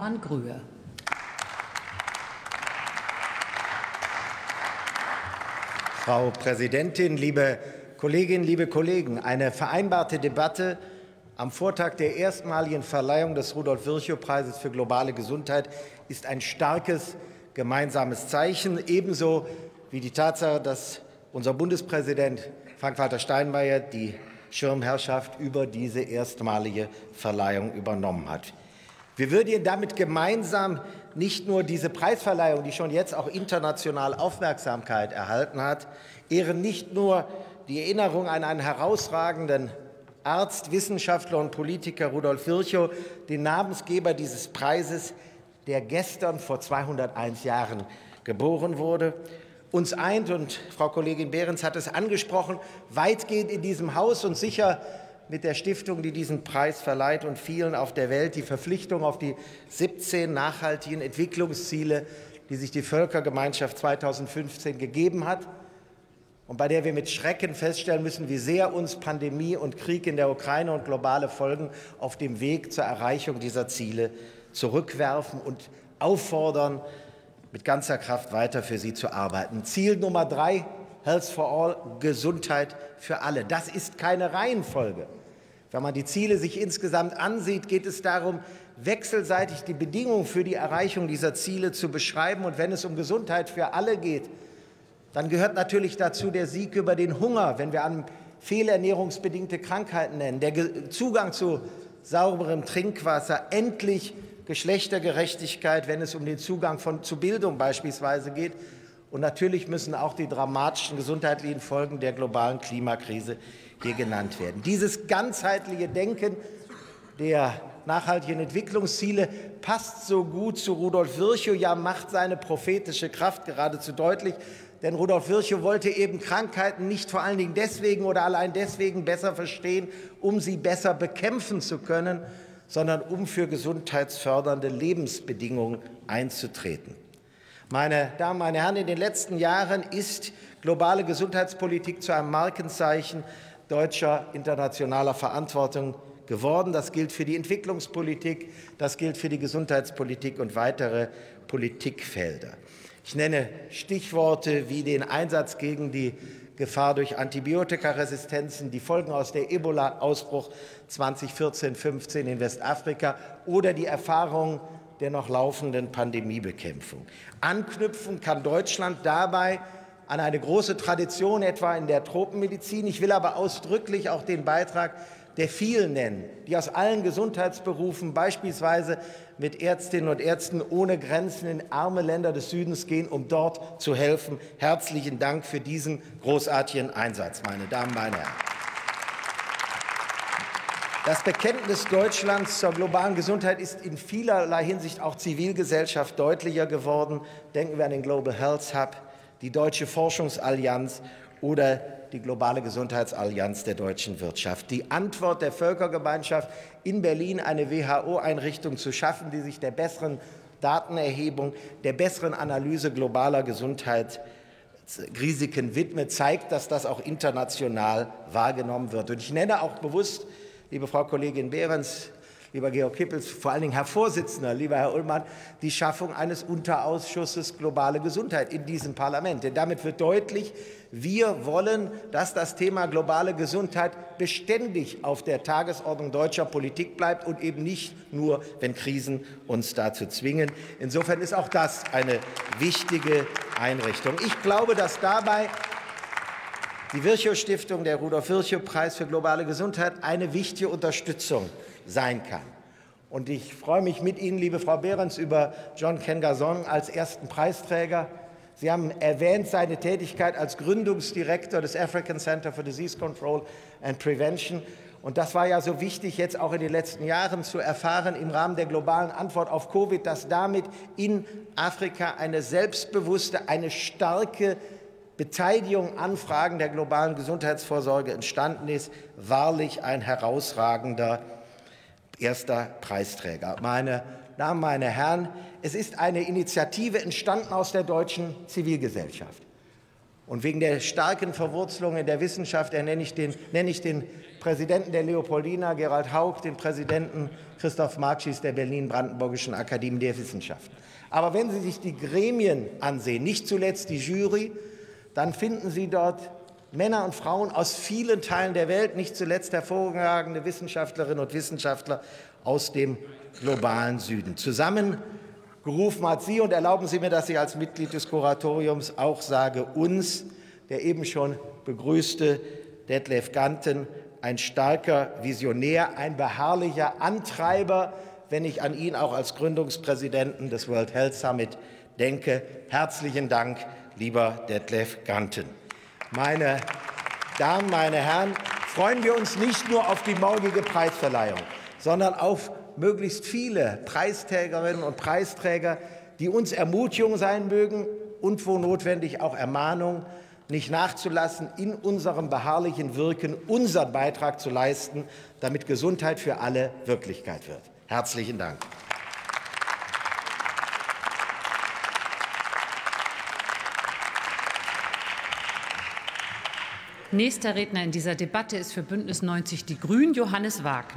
Hermann Grühe. Frau Präsidentin, liebe Kolleginnen, liebe Kollegen! Eine vereinbarte Debatte am Vortag der erstmaligen Verleihung des Rudolf-Virchow-Preises für globale Gesundheit ist ein starkes gemeinsames Zeichen, ebenso wie die Tatsache, dass unser Bundespräsident Frank-Walter Steinmeier die Schirmherrschaft über diese erstmalige Verleihung übernommen hat. Wir würdigen damit gemeinsam nicht nur diese Preisverleihung, die schon jetzt auch international Aufmerksamkeit erhalten hat, ehren nicht nur die Erinnerung an einen herausragenden Arzt, Wissenschaftler und Politiker Rudolf Virchow, den Namensgeber dieses Preises, der gestern vor 201 Jahren geboren wurde. Uns eint, und Frau Kollegin Behrens hat es angesprochen, weitgehend in diesem Haus und sicher mit der Stiftung, die diesen Preis verleiht und vielen auf der Welt die Verpflichtung auf die 17 nachhaltigen Entwicklungsziele, die sich die Völkergemeinschaft 2015 gegeben hat und bei der wir mit Schrecken feststellen müssen, wie sehr uns Pandemie und Krieg in der Ukraine und globale Folgen auf dem Weg zur Erreichung dieser Ziele zurückwerfen und auffordern, mit ganzer Kraft weiter für sie zu arbeiten. Ziel Nummer drei Health for All, Gesundheit für alle. Das ist keine Reihenfolge. Wenn man die Ziele sich insgesamt ansieht, geht es darum, wechselseitig die Bedingungen für die Erreichung dieser Ziele zu beschreiben. Und wenn es um Gesundheit für alle geht, dann gehört natürlich dazu der Sieg über den Hunger, wenn wir an fehlernährungsbedingte Krankheiten nennen, der Zugang zu sauberem Trinkwasser, endlich Geschlechtergerechtigkeit, wenn es um den Zugang von, zu Bildung beispielsweise geht. Und natürlich müssen auch die dramatischen gesundheitlichen Folgen der globalen Klimakrise hier genannt werden. Dieses ganzheitliche Denken der nachhaltigen Entwicklungsziele passt so gut zu Rudolf Virchow, ja macht seine prophetische Kraft geradezu deutlich. Denn Rudolf Virchow wollte eben Krankheiten nicht vor allen Dingen deswegen oder allein deswegen besser verstehen, um sie besser bekämpfen zu können, sondern um für gesundheitsfördernde Lebensbedingungen einzutreten. Meine Damen, meine Herren, in den letzten Jahren ist globale Gesundheitspolitik zu einem Markenzeichen deutscher internationaler Verantwortung geworden. Das gilt für die Entwicklungspolitik, das gilt für die Gesundheitspolitik und weitere Politikfelder. Ich nenne Stichworte wie den Einsatz gegen die Gefahr durch Antibiotikaresistenzen, die Folgen aus der Ebola-Ausbruch 2014-15 in Westafrika oder die Erfahrungen der noch laufenden Pandemiebekämpfung. Anknüpfen kann Deutschland dabei an eine große Tradition etwa in der Tropenmedizin. Ich will aber ausdrücklich auch den Beitrag der vielen nennen, die aus allen Gesundheitsberufen beispielsweise mit Ärztinnen und Ärzten ohne Grenzen in arme Länder des Südens gehen, um dort zu helfen. Herzlichen Dank für diesen großartigen Einsatz, meine Damen, meine Herren. Das Bekenntnis Deutschlands zur globalen Gesundheit ist in vielerlei Hinsicht auch Zivilgesellschaft deutlicher geworden. Denken wir an den Global Health Hub, die Deutsche Forschungsallianz oder die globale Gesundheitsallianz der deutschen Wirtschaft. Die Antwort der Völkergemeinschaft in Berlin, eine WHO-Einrichtung zu schaffen, die sich der besseren Datenerhebung, der besseren Analyse globaler Gesundheitsrisiken widmet, zeigt, dass das auch international wahrgenommen wird. Und ich nenne auch bewusst, liebe Frau Kollegin Behrens, lieber Georg Kippels, vor allen Dingen Herr Vorsitzender, lieber Herr Ullmann, die Schaffung eines Unterausschusses globale Gesundheit in diesem Parlament. Denn damit wird deutlich, wir wollen, dass das Thema globale Gesundheit beständig auf der Tagesordnung deutscher Politik bleibt und eben nicht nur, wenn Krisen uns dazu zwingen. Insofern ist auch das eine wichtige Einrichtung. Ich glaube, dass dabei die Virchow Stiftung, der Rudolf Virchow Preis für globale Gesundheit, eine wichtige Unterstützung sein kann. Und ich freue mich mit Ihnen, liebe Frau Behrens, über John Kengazong als ersten Preisträger. Sie haben erwähnt seine Tätigkeit als Gründungsdirektor des African Center for Disease Control and Prevention. Und das war ja so wichtig, jetzt auch in den letzten Jahren zu erfahren im Rahmen der globalen Antwort auf Covid, dass damit in Afrika eine selbstbewusste, eine starke Beteiligung an Fragen der globalen Gesundheitsvorsorge entstanden ist. Wahrlich ein herausragender erster Preisträger. Meine Damen, meine Herren, es ist eine Initiative entstanden aus der deutschen Zivilgesellschaft. Und wegen der starken Verwurzelung in der Wissenschaft nenne ich, den, nenne ich den Präsidenten der Leopoldina, Gerald Haug, den Präsidenten Christoph Markschis der Berlin-Brandenburgischen Akademie der Wissenschaften. Aber wenn Sie sich die Gremien ansehen, nicht zuletzt die Jury, dann finden Sie dort Männer und Frauen aus vielen Teilen der Welt, nicht zuletzt hervorragende Wissenschaftlerinnen und Wissenschaftler aus dem globalen Süden. Zusammengerufen hat sie, und erlauben Sie mir, dass ich als Mitglied des Kuratoriums auch sage, uns, der eben schon begrüßte Detlef Ganten, ein starker Visionär, ein beharrlicher Antreiber, wenn ich an ihn auch als Gründungspräsidenten des World Health Summit denke. Herzlichen Dank, lieber Detlef Ganten. Meine Damen, meine Herren, freuen wir uns nicht nur auf die morgige Preisverleihung, sondern auf möglichst viele Preisträgerinnen und Preisträger, die uns Ermutigung sein mögen und wo notwendig auch Ermahnung, nicht nachzulassen, in unserem beharrlichen Wirken unseren Beitrag zu leisten, damit Gesundheit für alle Wirklichkeit wird. Herzlichen Dank. Nächster Redner in dieser Debatte ist für Bündnis 90 Die Grünen Johannes Wagner.